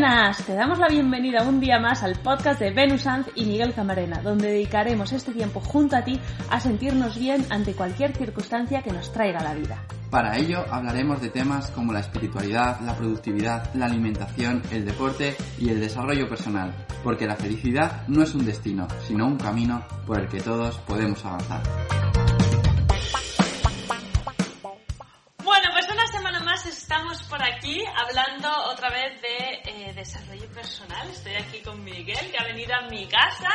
buenas! Te damos la bienvenida un día más al podcast de Venus Sanz y Miguel Camarena, donde dedicaremos este tiempo junto a ti a sentirnos bien ante cualquier circunstancia que nos traiga la vida. Para ello hablaremos de temas como la espiritualidad, la productividad, la alimentación, el deporte y el desarrollo personal, porque la felicidad no es un destino, sino un camino por el que todos podemos avanzar. Estamos por aquí hablando otra vez de eh, desarrollo personal. Estoy aquí con Miguel, que ha venido a mi casa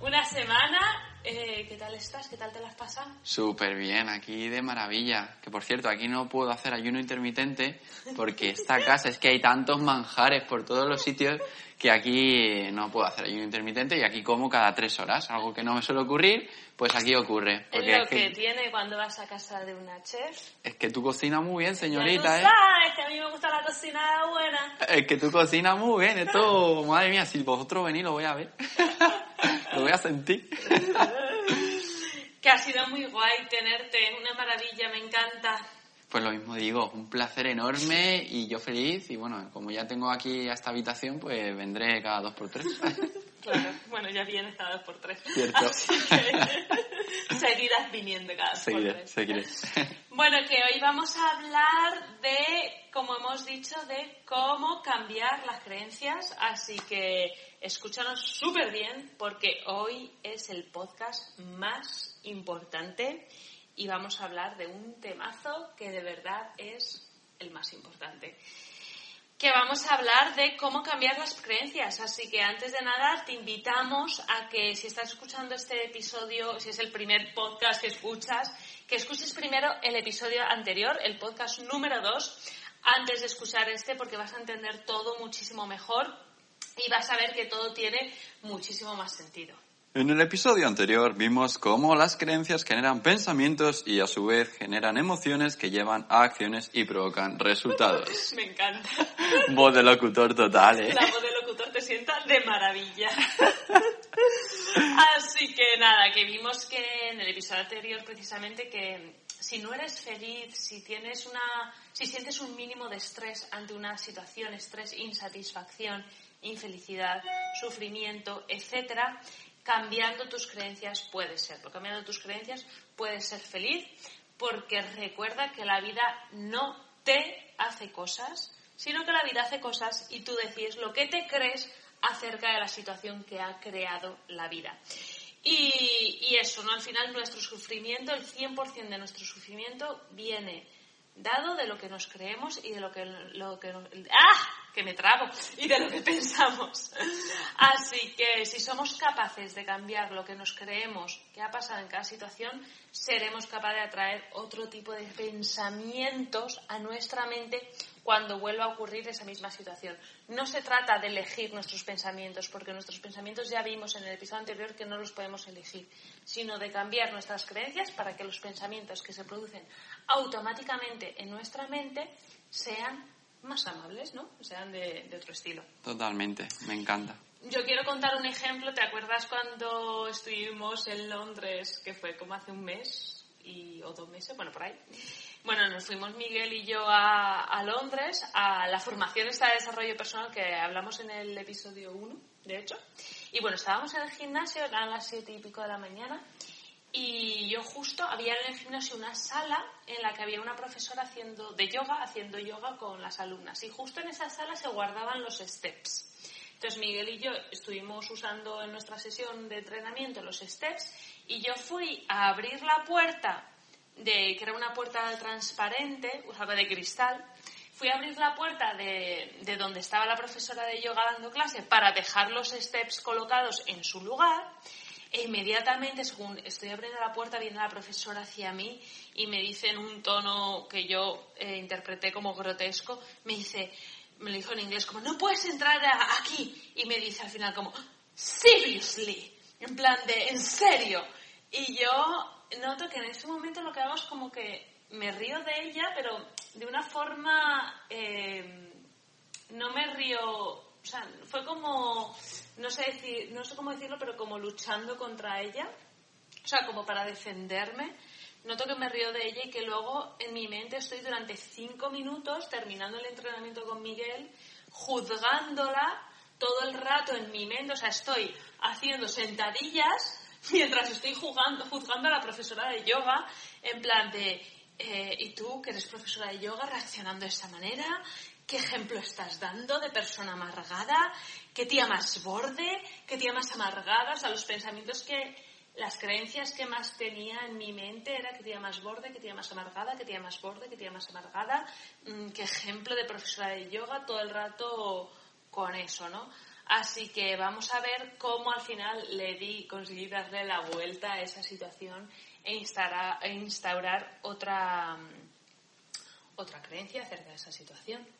una semana. Eh, ¿Qué tal estás? ¿Qué tal te la has pasado? Súper bien, aquí de maravilla. Que por cierto, aquí no puedo hacer ayuno intermitente porque esta casa es que hay tantos manjares por todos los sitios que aquí no puedo hacer ayuno intermitente y aquí como cada tres horas, algo que no me suele ocurrir, pues aquí ocurre. Es lo que, tiene cuando vas a casa de una chef. Es que tú cocinas muy bien, señorita, ¿eh? Sabes que a mí me gusta la cocina buena. Es que tú cocinas muy bien, esto, madre mía, si vosotros venís lo voy a ver. voy a sentir. que ha sido muy guay tenerte, una maravilla, me encanta. Pues lo mismo digo, un placer enorme y yo feliz. Y bueno, como ya tengo aquí esta habitación, pues vendré cada dos por tres. Claro, bueno, ya vienes cada dos por tres. Cierto. seguirás viniendo cada dos por tres. Seguiré. Bueno, que hoy vamos a hablar de, como hemos dicho, de cómo cambiar las creencias. Así que escúchanos súper bien porque hoy es el podcast más importante y vamos a hablar de un temazo que de verdad es el más importante. Que vamos a hablar de cómo cambiar las creencias. Así que antes de nada te invitamos a que si estás escuchando este episodio, si es el primer podcast que escuchas, que escuches primero el episodio anterior, el podcast número 2, antes de escuchar este porque vas a entender todo muchísimo mejor y vas a ver que todo tiene muchísimo más sentido. En el episodio anterior vimos cómo las creencias generan pensamientos y a su vez generan emociones que llevan a acciones y provocan resultados. Me encanta. Voz de locutor total, ¿eh? La voz de locutor te sienta de maravilla. Así que nada, que vimos que en el episodio anterior precisamente que si no eres feliz, si tienes una, si sientes un mínimo de estrés ante una situación, estrés, insatisfacción, infelicidad, sufrimiento, etcétera, cambiando tus creencias puedes serlo. Cambiando tus creencias puedes ser feliz porque recuerda que la vida no te hace cosas, sino que la vida hace cosas y tú decides lo que te crees acerca de la situación que ha creado la vida. Y, eso, ¿no? Al final nuestro sufrimiento, el 100% de nuestro sufrimiento viene dado de lo que nos creemos y de lo que, lo que ¡ah! Que me trago y de lo que pensamos. Así que si somos capaces de cambiar lo que nos creemos que ha pasado en cada situación, seremos capaces de atraer otro tipo de pensamientos a nuestra mente cuando vuelva a ocurrir esa misma situación. No se trata de elegir nuestros pensamientos, porque nuestros pensamientos ya vimos en el episodio anterior que no los podemos elegir, sino de cambiar nuestras creencias para que los pensamientos que se producen automáticamente en nuestra mente sean más amables, ¿no? Sean de, de otro estilo. Totalmente, me encanta. Yo quiero contar un ejemplo. ¿Te acuerdas cuando estuvimos en Londres, que fue como hace un mes y, o dos meses? Bueno, por ahí. Bueno, nos fuimos Miguel y yo a, a Londres a la formación esta de desarrollo personal que hablamos en el episodio 1, de hecho. Y bueno, estábamos en el gimnasio, eran las siete y pico de la mañana, y yo justo había en el gimnasio una sala en la que había una profesora haciendo de yoga, haciendo yoga con las alumnas. Y justo en esa sala se guardaban los steps. Entonces Miguel y yo estuvimos usando en nuestra sesión de entrenamiento los steps y yo fui a abrir la puerta de que era una puerta transparente, usaba de cristal. Fui a abrir la puerta de, de donde estaba la profesora de yoga dando clase para dejar los steps colocados en su lugar e inmediatamente, según estoy abriendo la puerta, viene la profesora hacia mí y me dice en un tono que yo eh, interpreté como grotesco, me dice, me lo dijo en inglés como, no puedes entrar aquí. Y me dice al final como, seriously, en plan de, en serio. Y yo noto que en ese momento lo que hago es como que me río de ella, pero de una forma, eh, no me río o sea, fue como, no sé, decir, no sé cómo decirlo, pero como luchando contra ella, o sea, como para defenderme. Noto que me río de ella y que luego en mi mente estoy durante cinco minutos terminando el entrenamiento con Miguel juzgándola todo el rato en mi mente, o sea, estoy haciendo sentadillas mientras estoy jugando, juzgando a la profesora de yoga, en plan de, eh, ¿y tú que eres profesora de yoga reaccionando de esa manera? ¿Qué ejemplo estás dando de persona amargada? ¿Qué tía más borde? ¿Qué tía más amargada? O sea, los pensamientos que, las creencias que más tenía en mi mente era que tía más borde, que tía más amargada, que tía más borde, que tía más amargada. Mm, ¿Qué ejemplo de profesora de yoga? Todo el rato con eso, ¿no? Así que vamos a ver cómo al final le di, conseguí darle la vuelta a esa situación e e instaurar otra, otra creencia acerca de esa situación.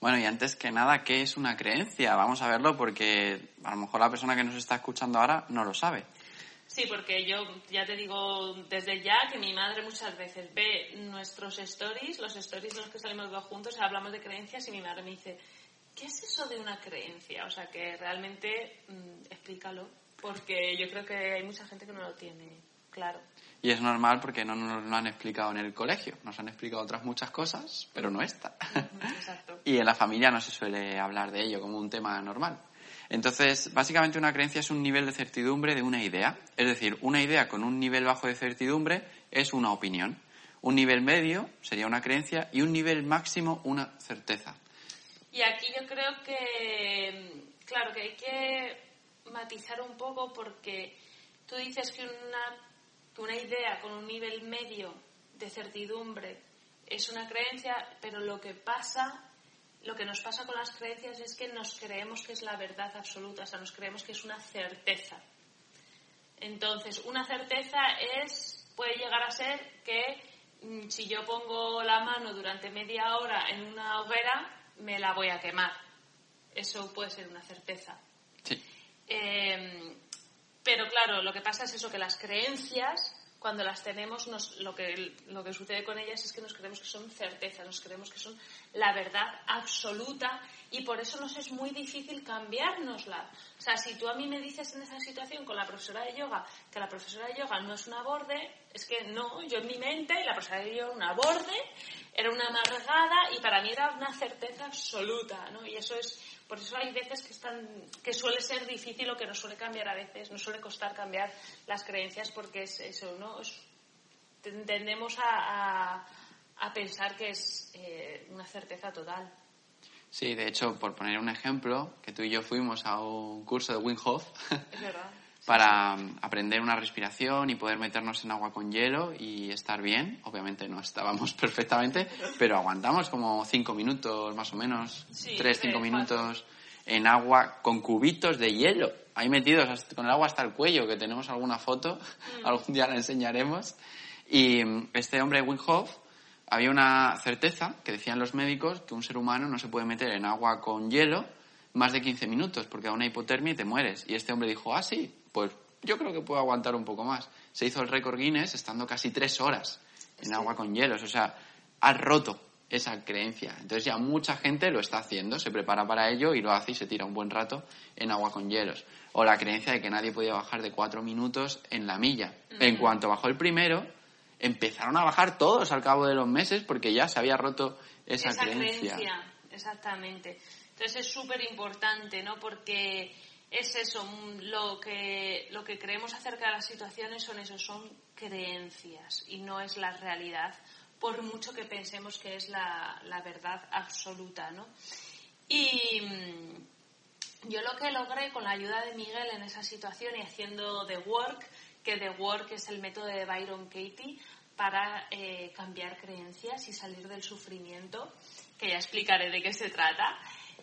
Bueno, y antes que nada, ¿qué es una creencia? Vamos a verlo porque a lo mejor la persona que nos está escuchando ahora no lo sabe. Sí, porque yo ya te digo desde ya que mi madre muchas veces ve nuestros stories, los stories en los que salimos dos juntos, hablamos de creencias y mi madre me dice, ¿qué es eso de una creencia? O sea, que realmente mm, explícalo, porque yo creo que hay mucha gente que no lo tiene claro. Y es normal porque no nos lo han explicado en el colegio. Nos han explicado otras muchas cosas, pero no esta. Exacto. y en la familia no se suele hablar de ello como un tema normal. Entonces, básicamente una creencia es un nivel de certidumbre de una idea. Es decir, una idea con un nivel bajo de certidumbre es una opinión. Un nivel medio sería una creencia y un nivel máximo una certeza. Y aquí yo creo que, claro, que hay que matizar un poco porque tú dices que una una idea con un nivel medio de certidumbre es una creencia, pero lo que pasa, lo que nos pasa con las creencias es que nos creemos que es la verdad absoluta, o sea, nos creemos que es una certeza. Entonces, una certeza es, puede llegar a ser que mm, si yo pongo la mano durante media hora en una hoguera, me la voy a quemar. Eso puede ser una certeza. Sí. Eh, pero claro, lo que pasa es eso, que las creencias, cuando las tenemos, lo, que, lo que sucede con ellas es que nos creemos que son certezas, nos creemos que son la verdad absoluta y por eso nos es muy difícil cambiárnosla. O sea, si tú a mí me dices en esa situación con la profesora de yoga que la profesora de yoga no es una borde, es que no, yo en mi mente, la profesora de yoga era una borde, era una amargada y para mí era una certeza absoluta, ¿no? Y eso es por eso hay veces que, están, que suele ser difícil o que nos suele cambiar a veces, nos suele costar cambiar las creencias porque es eso, ¿no? tendemos a, a, pensar que es eh, una certeza total. Sí, de hecho, por poner un ejemplo, que tú y yo fuimos a un curso de Wim Hof. Es verdad para aprender una respiración y poder meternos en agua con hielo y estar bien. Obviamente no estábamos perfectamente, pero aguantamos como cinco minutos más o menos, tres, cinco minutos en agua con cubitos de hielo, ahí metidos con el agua hasta el cuello, que tenemos alguna foto, mm. algún día la enseñaremos. Y este hombre, Wim Hof, había una certeza que decían los médicos que un ser humano no se puede meter en agua con hielo más de 15 minutos porque a una hipotermia y te mueres. Y este hombre dijo, ah, sí, pues yo creo que puedo aguantar un poco más. Se hizo el récord Guinness estando casi tres horas en agua con hielos. O sea, ha roto esa creencia. Entonces ya mucha gente lo está haciendo, se prepara para ello y lo hace y se tira un buen rato en agua con hielos. O la creencia de que nadie podía bajar de cuatro minutos en la milla. En cuanto bajó el primero, empezaron a bajar todos al cabo de los meses porque ya se había roto esa, esa creencia. Exactamente. Entonces es súper importante, ¿no? Porque es eso, mm, lo que, lo que creemos acerca de las situaciones son eso, son creencias y no es la realidad, por mucho que pensemos que es la, la verdad absoluta, ¿no? Y mm, yo lo que logré con la ayuda de Miguel en esa situación y haciendo The Work, que The Work es el método de Byron Katie para eh, cambiar creencias y salir del sufrimiento, que ya explicaré de qué se trata.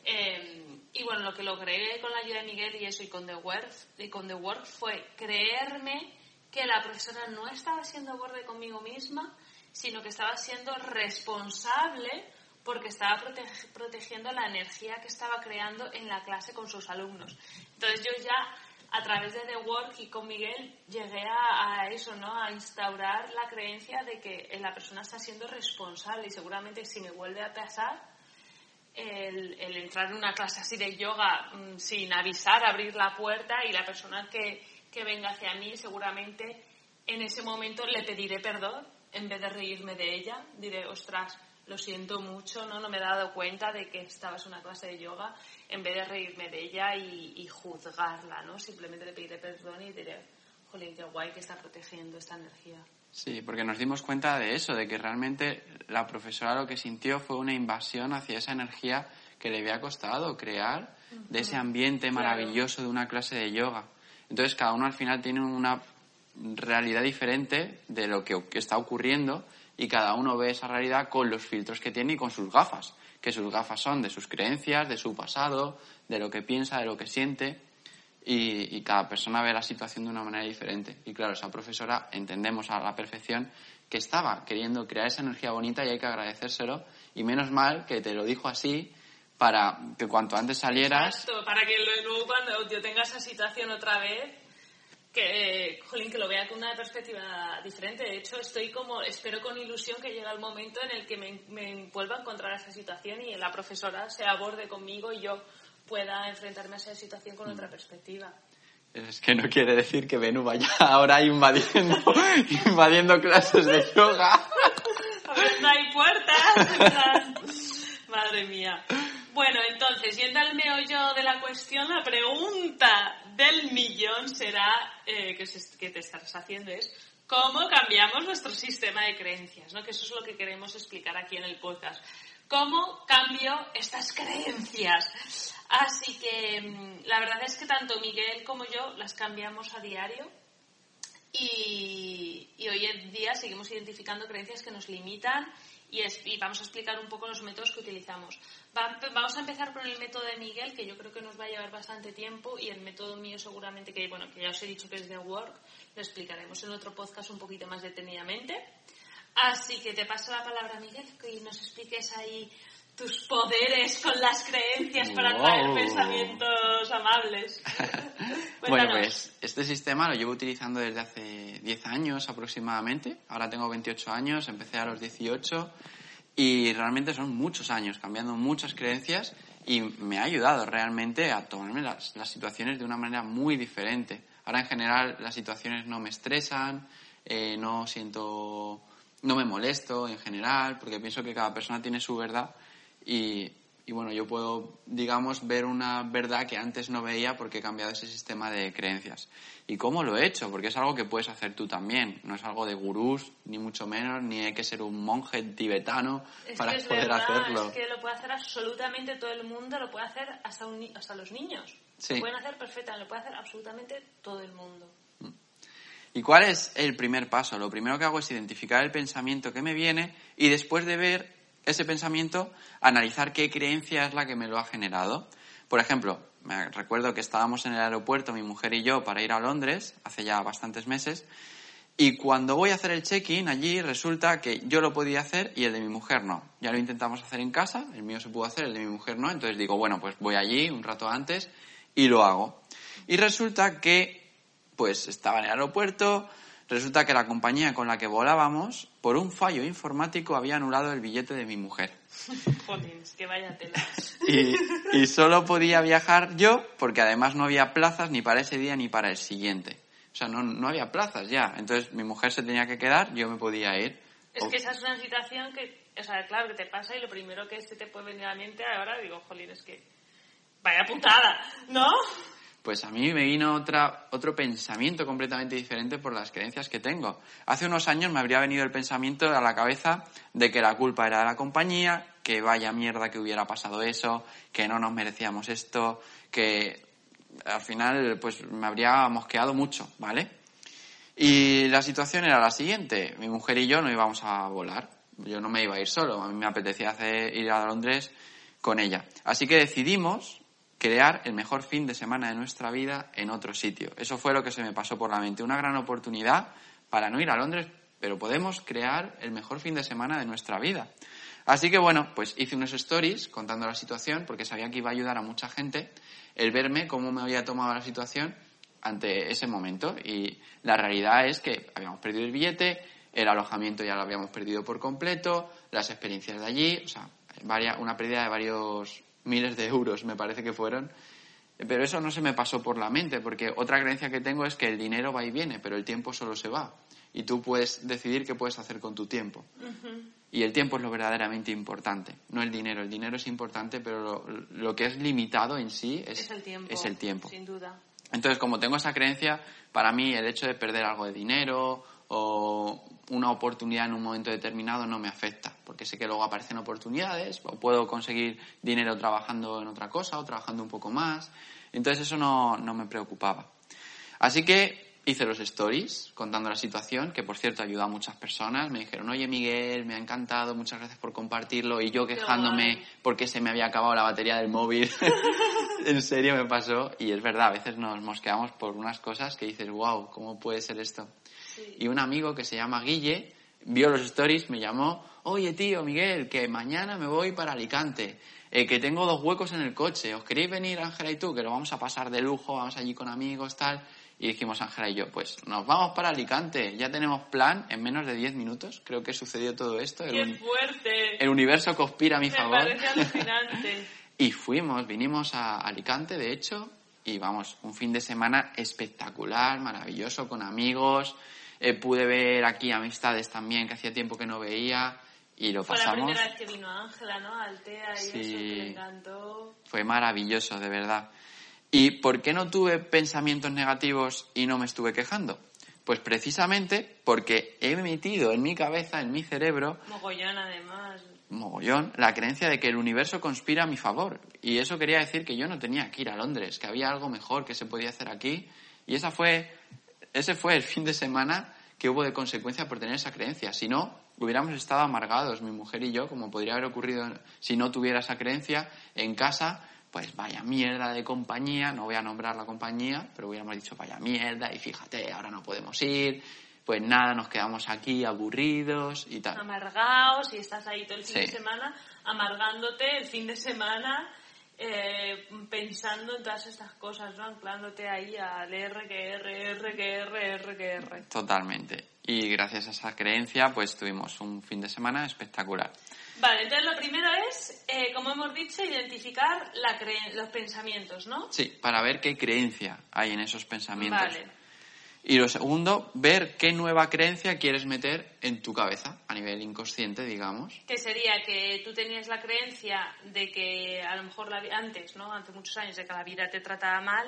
Em, y bueno, lo que logré con la ayuda de Miguel y eso y con The Work, y con The Work fue creerme que la profesora no estaba siendo borde conmigo misma, sino que estaba siendo responsable porque estaba protegiendo la energía que estaba creando en la clase con sus alumnos. Entonces yo ya a través de The Work y con Miguel llegué a, a, eso, ¿no? A instaurar la creencia de que la persona está siendo responsable y seguramente si me vuelve a pasar el, entrar en una clase así de yoga mm, sin avisar, abrir la puerta y la persona que, que venga hacia mí seguramente en ese momento le pediré perdón en vez de reírme de ella. Diré, ostras, lo siento mucho, ¿no? No me he dado cuenta de que estabas en una clase de yoga, en vez de reírme de ella y, juzgarla, ¿no? Simplemente le pediré perdón y diré, jolín, qué guay que está protegiendo esta energía. Sí, porque nos dimos cuenta de eso, de que realmente la profesora lo que sintió fue una invasión hacia esa energía que le había costado crear, de ese ambiente maravilloso de una clase de yoga. Entonces cada uno al final tiene una realidad diferente de lo que está ocurriendo y cada uno ve esa realidad con los filtros que tiene y con sus gafas, que sus gafas son de sus creencias, de su pasado, de lo que piensa, de lo que siente y, cada persona ve la situación de una manera diferente. Y claro, esa profesora entendemos a la perfección que estaba queriendo crear esa energía bonita y hay que agradecérselo y menos mal que te lo dijo así para que cuanto antes salieras... Exacto, para que luego cuando yo tenga esa situación otra vez que, jolín, que lo vea con una perspectiva diferente. De hecho, estoy como, espero con ilusión que llegue el momento en el que me, me vuelva a encontrar esa situación y la profesora se aborde conmigo y yo pueda enfrentarme a esa situación con otra perspectiva. Es que no quiere decir que Venus vaya ahora invadiendo, invadiendo clases de yoga. Abriendo hay puertas. Madre mía. Bueno, entonces, yendo al meollo de la cuestión, la pregunta del millón será, eh, que, te estás haciendo es, ¿cómo cambiamos nuestro sistema de creencias? ¿no? Que eso es lo que queremos explicar aquí en el podcast. ¿Cómo cambio estas creencias? Así que mm, la verdad es que tanto Miguel como yo las cambiamos a diario y, hoy en día seguimos identificando creencias que nos limitan y, vamos a explicar un poco los métodos que utilizamos. vamos a empezar con el método de Miguel, que yo creo que nos va a llevar bastante tiempo, y el método mío seguramente, que bueno, que ya os he dicho que es de Work, lo explicaremos en otro podcast un poquito más detenidamente. Así que te paso la palabra, Miguel, que nos expliques ahí tus poderes con las creencias para traer pensamientos amables. bueno, pues este sistema lo llevo utilizando desde hace 10 años aproximadamente. Ahora tengo 28 años, empecé a los 18 y realmente son muchos años cambiando muchas creencias y me ha ayudado realmente a tomarme las, las situaciones de una manera muy diferente. Ahora en general las situaciones no me estresan, eh, no siento, no me molesto en general porque pienso que cada persona tiene su verdad y, bueno, yo puedo, digamos, ver una verdad que antes no veía porque he cambiado ese sistema de creencias. ¿Y cómo lo he hecho? Porque es algo que puedes hacer tú también. No es algo de gurús, ni mucho menos, ni hay que ser un monje tibetano para poder hacerlo. Es que lo puede hacer absolutamente todo el mundo, lo puede hacer hasta, hasta los niños. Lo pueden hacer perfectamente, lo puede hacer absolutamente todo el mundo. ¿Y cuál es el primer paso? Lo primero que hago es identificar el pensamiento que me viene y después de ver ese pensamiento, analizar qué creencia es la que me lo ha generado. Por ejemplo, me recuerdo que estábamos en el aeropuerto, mi mujer y yo, para ir a Londres, hace ya bastantes meses, y cuando voy a hacer el check-in allí, resulta que yo lo podía hacer y el de mi mujer no. Ya lo intentamos hacer en casa, el mío se pudo hacer, el de mi mujer no, entonces digo, bueno, pues voy allí un rato antes y lo hago. Y resulta que, pues estaba en el aeropuerto, Resulta que la compañía con la que volábamos, por un fallo informático, había anulado el billete de mi mujer. Joder, que vaya tela. Y, solo podía viajar yo, porque además no había plazas ni para ese día ni para el siguiente. O sea, no, no había plazas ya. Entonces mi mujer se tenía que quedar, yo me podía ir. Es que esa es una situación que, o sea, claro, que te pasa y lo primero que se te puede venir a la mente ahora, digo, jolín, es que vaya putada, ¿no? Pues a mí me vino otra, otro pensamiento completamente diferente por las creencias que tengo. Hace unos años me habría venido el pensamiento a la cabeza de que la culpa era de la compañía, que vaya mierda que hubiera pasado eso, que no nos merecíamos esto, que al final pues me habría mosqueado mucho, ¿vale? Y la situación era la siguiente, mi mujer y yo no íbamos a volar, yo no me iba a ir solo, a mí me apetecía hacer, ir a Londres con ella. Así que decidimos crear el mejor fin de semana de nuestra vida en otro sitio. Eso fue lo que se me pasó por la mente. Una gran oportunidad para no ir a Londres, pero podemos crear el mejor fin de semana de nuestra vida. Así que bueno, pues hice unos stories contando la situación porque sabía que iba a ayudar a mucha gente el verme cómo me había tomado la situación ante ese momento. Y la realidad es que habíamos perdido el billete, el alojamiento ya lo habíamos perdido por completo, las experiencias de allí, o sea, una pérdida de varios miles de euros, me parece que fueron. Pero eso no se me pasó por la mente, porque otra creencia que tengo es que el dinero va y viene, pero el tiempo solo se va. Y tú puedes decidir qué puedes hacer con tu tiempo. Y el tiempo es lo verdaderamente importante, no el dinero. El dinero es importante, pero lo, lo que es limitado en sí es, Es el tiempo. es el tiempo. Sin duda. Entonces, como tengo esa creencia, para mí el hecho de perder algo de dinero o una oportunidad en un momento determinado no me afecta, porque sé que luego aparecen oportunidades o puedo conseguir dinero trabajando en otra cosa o trabajando un poco más. Entonces eso no, no me preocupaba. Así que hice los stories contando la situación, que por cierto ayudó a muchas personas. Me dijeron, oye Miguel, me ha encantado, muchas gracias por compartirlo. Y yo quejándome porque se me había acabado la batería del móvil. en serio me pasó. Y es verdad, a veces nos mosqueamos por unas cosas que dices, wow, ¿cómo puede ser esto? Sí. Y un amigo que se llama Guille vio los stories, me llamó, oye tío Miguel, que mañana me voy para Alicante, eh, que tengo dos huecos en el coche, ¿os queréis venir Ángela y tú? Que lo vamos a pasar de lujo, vamos allí con amigos, tal. Y dijimos Ángela y yo, pues nos vamos para Alicante, ya tenemos plan en menos de 10 minutos, creo que sucedió todo esto, el, ¡Qué uni- fuerte! el universo conspira a mi Me favor. parece alucinante. Y fuimos, vinimos a Alicante, de hecho, y vamos, un fin de semana espectacular, maravilloso, con amigos. Eh, pude ver aquí amistades también que hacía tiempo que no veía y lo Fue la pasamos. primera vez que vino Ángela, ¿no? Altea y Sí. eso, que le encantó. Fue maravilloso, de verdad. ¿Y por qué no tuve pensamientos negativos y no me estuve quejando? Pues precisamente porque he metido en mi cabeza, en mi cerebro, Mogollón, además. mogollón, la creencia de que el universo conspira a mi favor. Y eso quería decir que yo no tenía que ir a Londres, que había algo mejor que se podía hacer aquí. Y esa fue, ese fue el fin de semana que hubo de consecuencia por tener esa creencia. Si no, hubiéramos estado amargados, mi mujer y yo, como podría haber ocurrido si no tuviera esa creencia en casa. Pues vaya mierda de compañía, no voy a nombrar la compañía, pero hubiéramos dicho vaya mierda y fíjate, ahora no podemos ir, pues nada, nos quedamos aquí aburridos y tal. Amargaos y estás ahí todo el fin Sí. de semana, amargándote el fin de semana, eh, pensando en todas estas cosas, ¿no? Anclándote ahí al R, que R, R, que R, R, que R. Totalmente. Y gracias a esa creencia, pues tuvimos un fin de semana espectacular. Vale, entonces lo primero es, eh, como hemos dicho, identificar la los pensamientos, ¿no? Sí, para ver qué creencia hay en esos pensamientos. Vale. Y lo segundo, ver qué nueva creencia quieres meter en tu cabeza, a nivel inconsciente, digamos. Que sería que tú tenías la creencia de que a lo mejor la antes, ¿no? Hace muchos años, de que la vida te trataba mal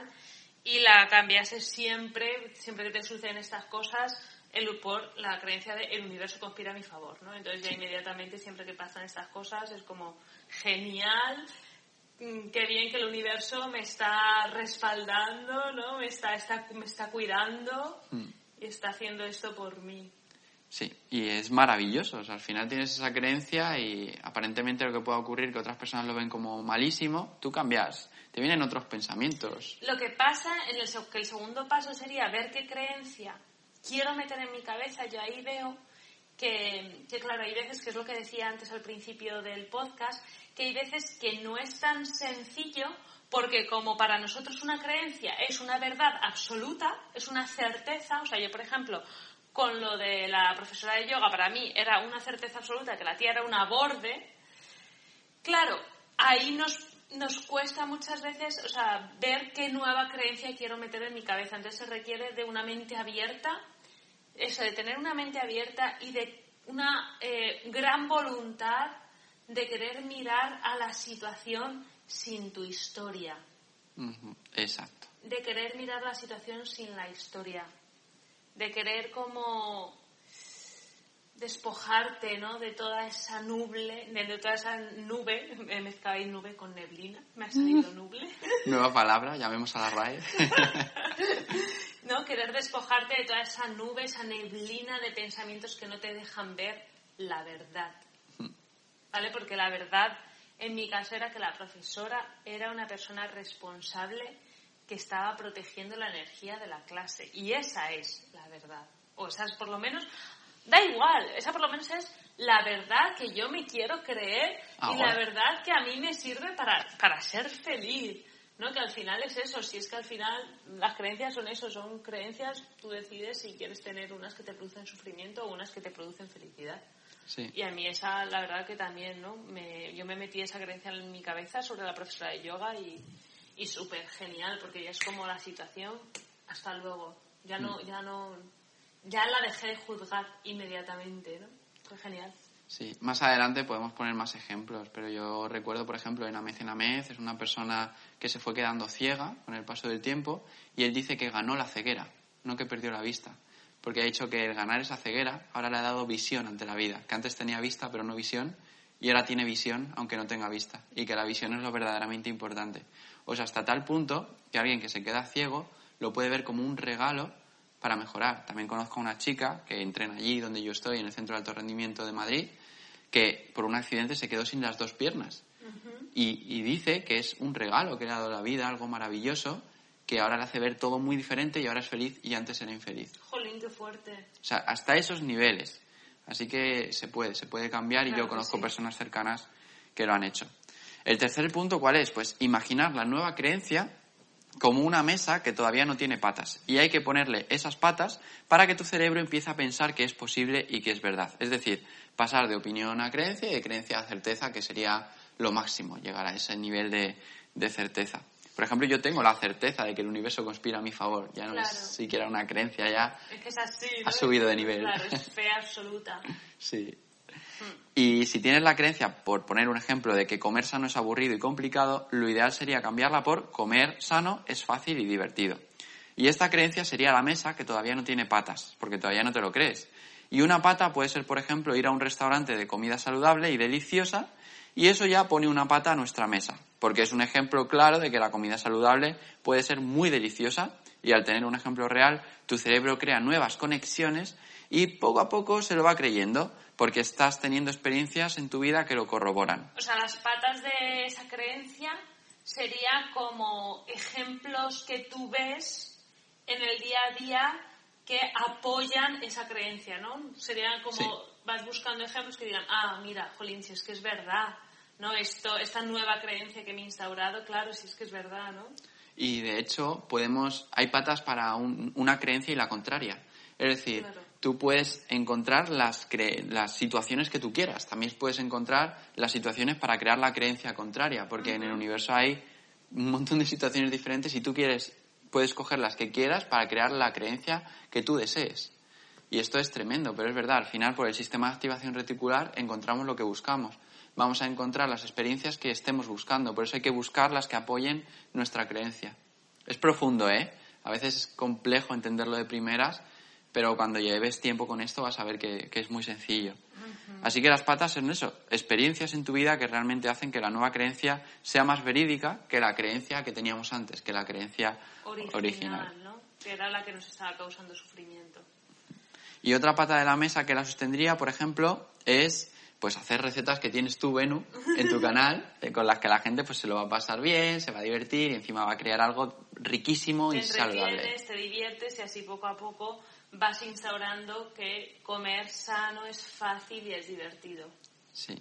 y la cambiases siempre, siempre que te suceden estas cosas, el, por la creencia de el universo conspira a mi favor, ¿no? Entonces ya inmediatamente, siempre que pasan estas cosas, es como genial, qué bien que el universo me está respaldando, ¿no? Me está, está, me está cuidando Mm. y está haciendo esto por mí. Sí, y es maravilloso. O sea, al final tienes esa creencia y aparentemente lo que pueda ocurrir, que otras personas lo ven como malísimo, tú cambias. Te vienen otros pensamientos. Lo que pasa en el, que el segundo paso sería ver qué creencia quiero meter en mi cabeza. Yo ahí veo que, que, claro, hay veces, que es lo que decía antes al principio del podcast, que hay veces que no es tan sencillo porque como para nosotros una creencia es una verdad absoluta, es una certeza, o sea, yo por ejemplo, con lo de la profesora de yoga, para mí era una certeza absoluta que la tía era una borde, Claro, ahí nos, nos cuesta muchas veces, o sea, ver qué nueva creencia quiero meter en mi cabeza. Entonces se requiere de una mente abierta, eso, de tener una mente abierta y de una eh, gran voluntad de querer mirar a la situación sin tu historia, Exacto. de querer mirar la situación sin la historia, de querer como despojarte ¿no? de toda esa nuble, de, toda esa nube, he mezclado ahí nube con neblina, me ha salido nuble, Nueva palabra, llamemos a la RAE. ¿no? Querer despojarte de toda esa nube, esa neblina de pensamientos que no te dejan ver la verdad, ¿vale? Porque la verdad, en mi caso, era que la profesora era una persona responsable que estaba protegiendo la energía de la clase. Y esa es la verdad. O esa es por lo menos, da igual, esa por lo menos es la verdad que yo me quiero creer y Ahora. la verdad que a mí me sirve para, para ser feliz. ¿No? Que al final es eso, si es que al final las creencias son eso, son creencias, tú decides si quieres tener unas que te producen sufrimiento o unas que te producen felicidad. Sí. Y a mí esa, la verdad que también, ¿no? Me, yo me metí esa creencia en mi cabeza sobre la profesora de yoga y, y súper genial, porque ya es como la situación, hasta luego. Ya no, ya no, ya la dejé de juzgar inmediatamente, ¿no? Fue genial. Sí, más adelante podemos poner más ejemplos, pero yo recuerdo, por ejemplo, en Amez en Amez, es una persona que se fue quedando ciega con el paso del tiempo y él dice que ganó la ceguera, no que perdió la vista, porque ha dicho que el ganar esa ceguera ahora le ha dado visión ante la vida, que antes tenía vista pero no visión y ahora tiene visión aunque no tenga vista y que la visión es lo verdaderamente importante. O sea, hasta tal punto que alguien que se queda ciego lo puede ver como un regalo para mejorar. También conozco a una chica que entrena allí donde yo estoy, en el Centro de Alto Rendimiento de Madrid, que por un accidente se quedó sin las dos piernas. y, dice que es un regalo que le ha dado la vida, algo maravilloso, que ahora le hace ver todo muy diferente y ahora es feliz y antes era infeliz. Jolín, qué fuerte. O sea, hasta esos niveles. Así que se puede, se puede cambiar y yo conozco personas cercanas que lo han hecho. El tercer punto, ¿cuál es? Pues imaginar la nueva creencia como una mesa que todavía no tiene patas. Y hay que ponerle esas patas para que tu cerebro empiece a pensar que es posible y que es verdad. Es decir, pasar de opinión a creencia y de creencia a certeza, que sería lo máximo, llegar a ese nivel de, certeza. Por ejemplo, yo tengo la certeza de que el universo conspira a mi favor. Ya no es siquiera una creencia, ya es que es así, ha subido de nivel. Claro, es fe absoluta. sí. Y si tienes la creencia, por poner un ejemplo, de que comer sano es aburrido y complicado, lo ideal sería cambiarla por comer sano es fácil y divertido. Y esta creencia sería la mesa que todavía no tiene patas, porque todavía no te lo crees. Y una pata puede ser, por ejemplo, ir a un restaurante de comida saludable y deliciosa, y eso ya pone una pata a nuestra mesa, porque es un ejemplo claro de que la comida saludable puede ser muy deliciosa, y al tener un ejemplo real, tu cerebro crea nuevas conexiones y poco a poco se lo va creyendo porque estás teniendo experiencias en tu vida que lo corroboran. O sea, las patas de esa creencia serían como ejemplos que tú ves en el día a día que apoyan esa creencia, ¿no? Serían como vas buscando ejemplos que digan, ah, mira, jolín, si es que es verdad, ¿no? Esto, esta nueva creencia que me he instaurado, claro, si es que es verdad, ¿no? Y de hecho, podemos, hay patas para una creencia y la contraria. Es decir, tú puedes encontrar las, las situaciones que tú quieras. También puedes encontrar las situaciones para crear la creencia contraria, porque en el universo hay un montón de situaciones diferentes y tú quieres, puedes coger las que quieras para crear la creencia que tú desees. Y esto es tremendo, pero es verdad, al final por el sistema de activación reticular encontramos lo que buscamos. Vamos a encontrar las experiencias que estemos buscando, por eso hay que buscar las que apoyen nuestra creencia. Es profundo, ¿eh? A veces es complejo entenderlo de primeras, pero cuando lleves tiempo con esto vas a ver que, es muy sencillo. Así que las patas son eso, experiencias en tu vida que realmente hacen que la nueva creencia sea más verídica que la creencia que teníamos antes, que la creencia original. ¿no? Que era la que nos estaba causando sufrimiento. Y otra pata de la mesa que la sostendría, por ejemplo, es pues hacer recetas que tienes tú, Benu, en tu canal, eh, con las que la gente pues se lo va a pasar bien, se va a divertir y encima va a crear algo riquísimo y saludable. Te diviertes y así poco a poco vas instaurando que comer sano es fácil y es divertido. Sí.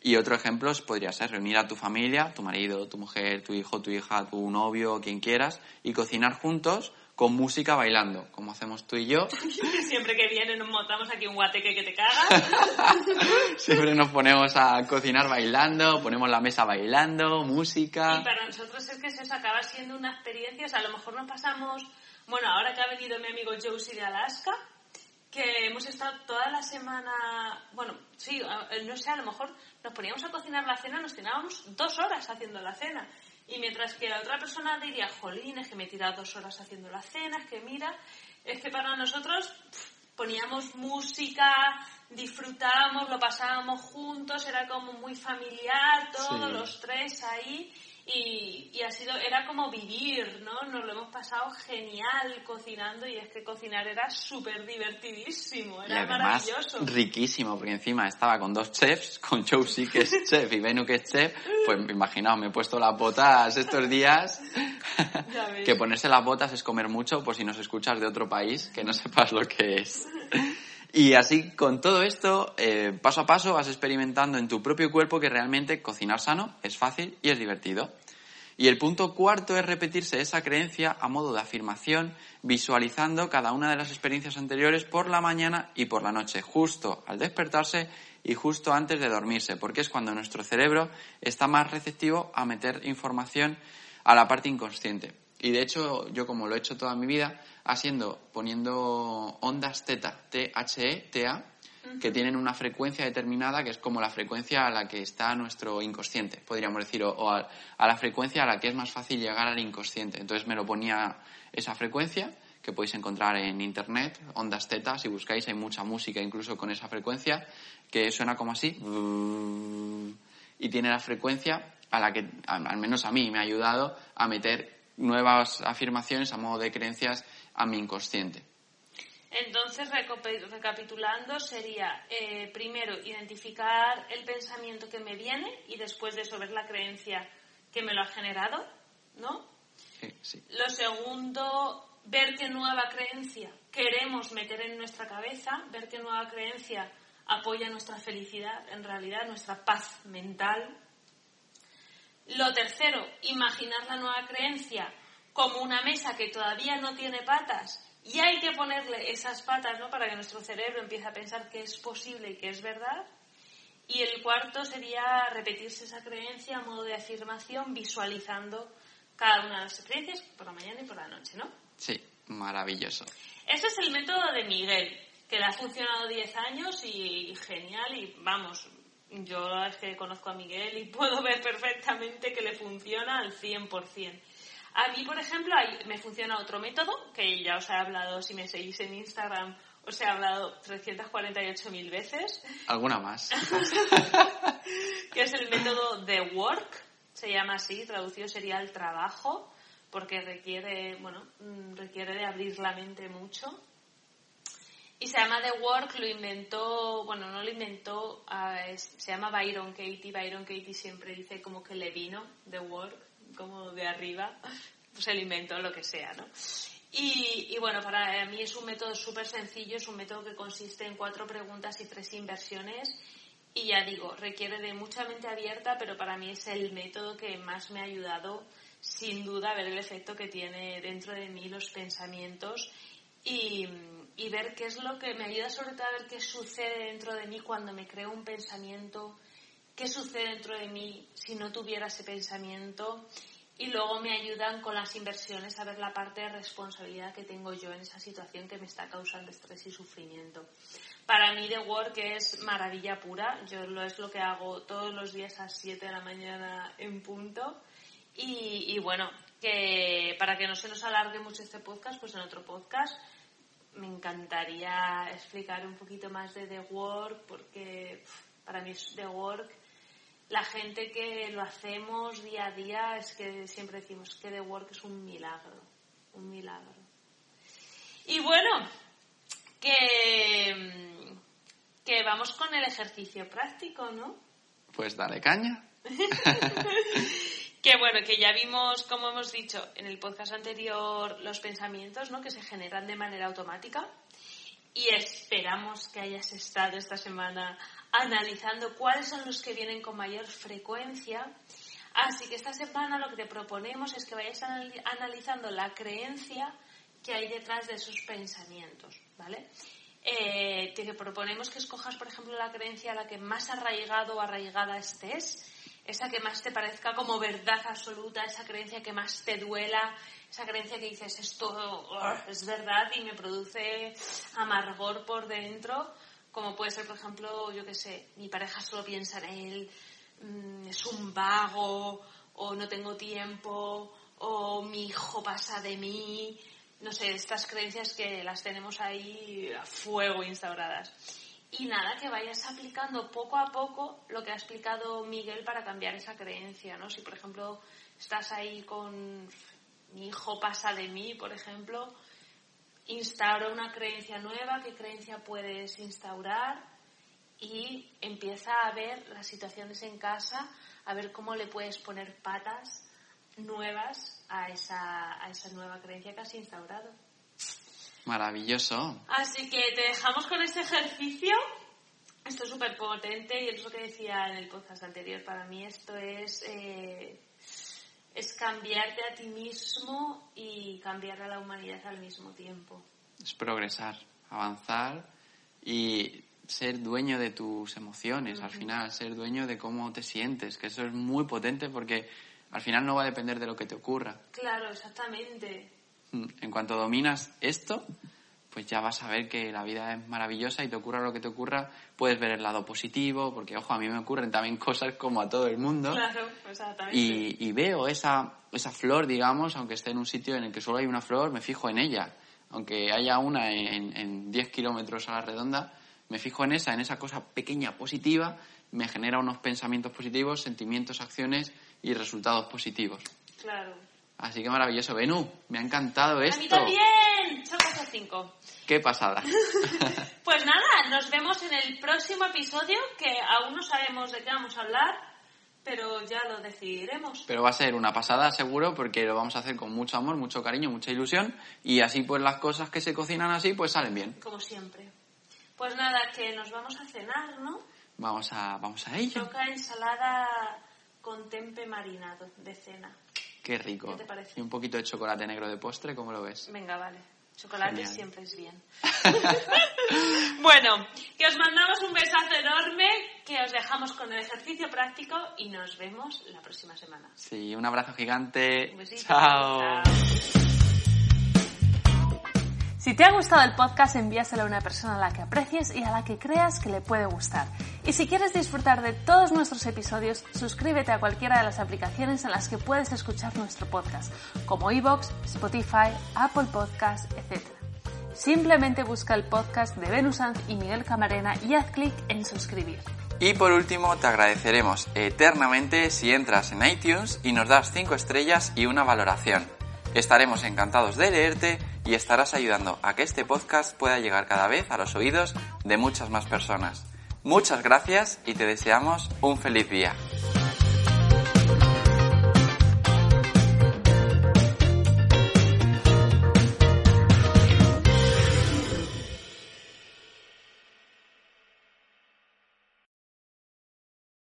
Y otro ejemplo podría ser reunir a tu familia, tu marido, tu mujer, tu hijo, tu hija, tu novio, quien quieras, y cocinar juntos con música bailando, como hacemos tú y yo. Siempre que viene nos montamos aquí un guateque que te cagas. Siempre nos ponemos a cocinar bailando, ponemos la mesa bailando, música. Y para nosotros es que eso acaba siendo una experiencia, o sea, a lo mejor nos pasamos bueno, ahora que ha venido mi amigo Josie de Alaska, que hemos estado toda la semana, bueno, sí, no sé, a lo mejor nos poníamos a cocinar la cena, nos tirábamos dos horas haciendo la cena. Y mientras que la otra persona diría, jolín, es que me he tirado dos horas haciendo la cena, es que mira, es que para nosotros poníamos música, disfrutábamos, lo pasábamos juntos, era como muy familiar, todos los tres ahí. Y, y, ha sido, era como vivir, ¿no? Nos lo hemos pasado genial cocinando y es que cocinar era súper divertidísimo, era maravilloso. riquísimo, porque encima estaba con dos chefs, con Josie que es chef y Benu que es chef, pues imaginaos, me he puesto las botas estos días, que ponerse las botas es comer mucho, por si nos escuchas de otro país, que no sepas lo que es. Y así, con todo esto, eh, paso a paso vas experimentando en tu propio cuerpo que realmente cocinar sano es fácil y es divertido. Y el punto cuarto es repetirse esa creencia a modo de afirmación, visualizando cada una de las experiencias anteriores por la mañana y por la noche, justo al despertarse y justo antes de dormirse, porque es cuando nuestro cerebro está más receptivo a meter información a la parte inconsciente. Y de hecho, yo como lo he hecho toda mi vida, haciendo, poniendo ondas teta, T-H-E, T-A, que tienen una frecuencia determinada que es como la frecuencia a la que está nuestro inconsciente, podríamos decir, o, a, la frecuencia a la que es más fácil llegar al inconsciente. Entonces me lo ponía esa frecuencia que podéis encontrar en internet, ondas teta, si buscáis hay mucha música incluso con esa frecuencia, que suena como así, y tiene la frecuencia a la que, al menos a mí, me ha ayudado a meter nuevas afirmaciones a modo de creencias a mi inconsciente. Entonces, recapitulando, sería eh, primero identificar el pensamiento que me viene y después de eso ver la creencia que me lo ha generado, ¿no? Sí, Lo segundo, ver qué nueva creencia queremos meter en nuestra cabeza, ver qué nueva creencia apoya nuestra felicidad, en realidad nuestra paz mental. Lo tercero, imaginar la nueva creencia como una mesa que todavía no tiene patas y hay que ponerle esas patas ¿no? para que nuestro cerebro empiece a pensar que es posible y que es verdad. Y el cuarto sería repetirse esa creencia a modo de afirmación, visualizando cada una de las creencias por la mañana y por la noche, ¿no? Sí, maravilloso. Ese es el método de Miguel, que le ha funcionado 10 años y, genial. Y vamos, yo es que conozco a Miguel y puedo ver perfectamente que le funciona al 100%. A mí, por ejemplo, me funciona otro método, que ya os he hablado, si me seguís en Instagram, os he hablado 348.000 veces. ¿Alguna más? que es el método de work, se llama así, traducido sería el trabajo, porque requiere, bueno, mm, requiere de abrir la mente mucho. Y se llama The Work, lo inventó, bueno, no lo inventó, ah, se llama Byron Katie. Byron Katie siempre dice como que le vino The Work como de arriba, pues el invento, lo que sea, ¿no? Y, bueno, para mí es un método súper sencillo, es un método que consiste en cuatro preguntas y tres inversiones. Y ya digo, requiere de mucha mente abierta, pero para mí es el método que más me ha ayudado, sin duda, a ver el efecto que tiene dentro de mí los pensamientos y, y ver qué es lo que me ayuda sobre todo a ver qué sucede dentro de mí cuando me creo un pensamiento qué sucede dentro de mí si no tuviera ese pensamiento y luego me ayudan con las inversiones a ver la parte de responsabilidad que tengo yo en esa situación que me está causando estrés y sufrimiento. Para mí The Work es maravilla pura, yo lo es lo que hago todos los días a 7 de la mañana en punto. Y, bueno, que para que no se nos alargue mucho este podcast, pues en otro podcast. Me encantaría explicar un poquito más de The Work porque para mí The Work la gente que lo hacemos día a día es que siempre decimos que The Work es un milagro, un milagro. Y bueno, que, que vamos con el ejercicio práctico, ¿no? Pues dale caña. que bueno, que ya vimos, como hemos dicho en el podcast anterior, los pensamientos, ¿no? Que se generan de manera automática. Y esperamos que hayas estado esta semana analizando cuáles son los que vienen con mayor frecuencia. Así que esta semana lo que te proponemos es que vayas analizando la creencia que hay detrás de esos pensamientos, ¿vale? Eh, te proponemos que escojas, por ejemplo, la creencia a la que más arraigado o arraigada estés, esa que más te parezca como verdad absoluta, esa creencia que más te duela, esa creencia que dices esto oh, es verdad y me produce amargor por dentro, como puede ser, por ejemplo, yo qué sé, mi pareja solo piensa en él, mm, es un vago, o no tengo tiempo, o mi hijo pasa de mí, no sé, estas creencias que las tenemos ahí a fuego instauradas. Y nada, que vayas aplicando poco a poco lo que ha explicado Miguel para cambiar esa creencia, ¿no? Si, por ejemplo, estás ahí con mi hijo pasa de mí, por ejemplo, instaura una creencia nueva, qué creencia puedes instaurar y empieza a ver las situaciones en casa, a ver cómo le puedes poner patas nuevas a esa, a esa nueva creencia que has instaurado. Maravilloso. Así que te dejamos con este ejercicio. Esto es súper potente y es lo que decía en el podcast anterior. Para mí esto es eh, es cambiarte a ti mismo y cambiar a la humanidad al mismo tiempo. Es progresar, avanzar y ser dueño de tus emociones al final, ser dueño de cómo te sientes, que eso es muy potente porque al final no va a depender de lo que te ocurra. Claro, exactamente. Mm, En cuanto dominas esto, pues ya vas a ver que la vida es maravillosa y te ocurra lo que te ocurra, puedes ver el lado positivo, porque ojo, a mí me ocurren también cosas como a todo el mundo. Claro, exactamente. Y, y veo esa, esa flor, digamos, aunque esté en un sitio en el que solo hay una flor, me fijo en ella. Aunque haya una en, en 10 kilómetros a la redonda, me fijo en esa, en esa cosa pequeña, positiva, me genera unos pensamientos positivos, sentimientos, acciones y resultados positivos. Claro. Así que maravilloso. Benú, me ha encantado esto. A mí también. Chocas a cinco. Qué pasada. Pues nada, nos vemos en el próximo episodio, que aún no sabemos de qué vamos a hablar, pero ya lo decidiremos. Pero va a ser una pasada seguro porque lo vamos a hacer con mucho amor, mucho cariño, mucha ilusión y así pues las cosas que se cocinan así pues salen bien. Como siempre. Pues nada, que nos vamos a cenar, ¿no? Vamos a, vamos a ello. Toca ensalada con tempe marinado de cena. Qué rico. ¿Qué te parece? Y un poquito de chocolate negro de postre, ¿cómo lo ves? Venga, vale. Chocolate Genial. siempre es bien. bueno, que os mandamos un besazo enorme, que os dejamos con el ejercicio práctico y nos vemos la próxima semana. Sí, un abrazo gigante. Un besito. Chao. Si te ha gustado el podcast, envíaselo a una persona a la que aprecies y a la que creas que le puede gustar. Y si quieres disfrutar de todos nuestros episodios, suscríbete a cualquiera de las aplicaciones en las que puedes escuchar nuestro podcast, como iVoox, Spotify, Apple Podcasts, etc. Simplemente busca el podcast de Venusant y Miguel Camarena y haz clic en suscribir. Y por último, te agradeceremos eternamente si entras en iTunes y nos das 5 estrellas y una valoración. Estaremos encantados de leerte y estarás ayudando a que este podcast pueda llegar cada vez a los oídos de muchas más personas. Muchas gracias y te deseamos un feliz día.